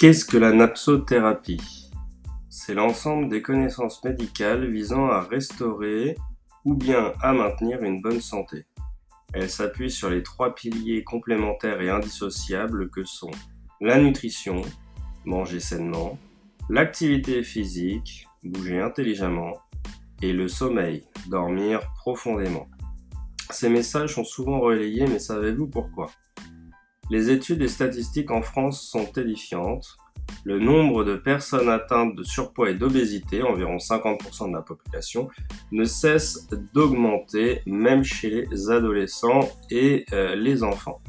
Qu'est-ce que la napsothérapie? C'est l'ensemble des connaissances médicales visant à restaurer ou bien à maintenir une bonne santé. Elle s'appuie sur les trois piliers complémentaires et indissociables que sont la nutrition, manger sainement, l'activité physique, bouger intelligemment, et le sommeil, dormir profondément. Ces messages sont souvent relayés, mais savez-vous pourquoi? Les études et statistiques en France sont édifiantes. Le nombre de personnes atteintes de surpoids et d'obésité, environ 50% de la population, ne cesse d'augmenter même chez les adolescents et euh, les enfants.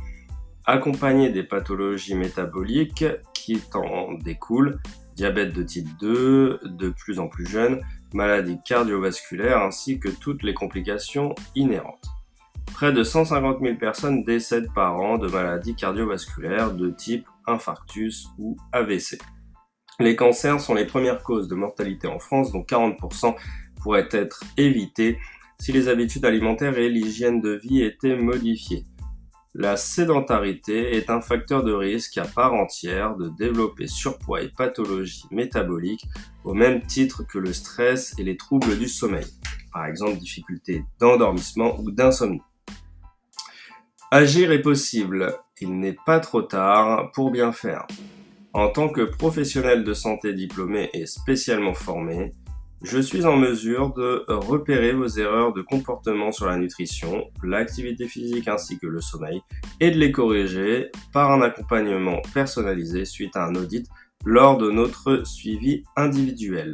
Accompagné des pathologies métaboliques qui en découlent, diabète de type 2, de plus en plus jeune, maladies cardiovasculaires ainsi que toutes les complications inhérentes. Près de 150 000 personnes décèdent par an de maladies cardiovasculaires de type infarctus ou AVC. Les cancers sont les premières causes de mortalité en France, dont 40% pourraient être évités si les habitudes alimentaires et l'hygiène de vie étaient modifiées. La sédentarité est un facteur de risque à part entière de développer surpoids et pathologies métaboliques au même titre que le stress et les troubles du sommeil, par exemple difficultés d'endormissement ou d'insomnie. Agir est possible, il n'est pas trop tard pour bien faire. En tant que professionnel de santé diplômé et spécialement formé, je suis en mesure de repérer vos erreurs de comportement sur la nutrition, l'activité physique ainsi que le sommeil et de les corriger par un accompagnement personnalisé suite à un audit lors de notre suivi individuel.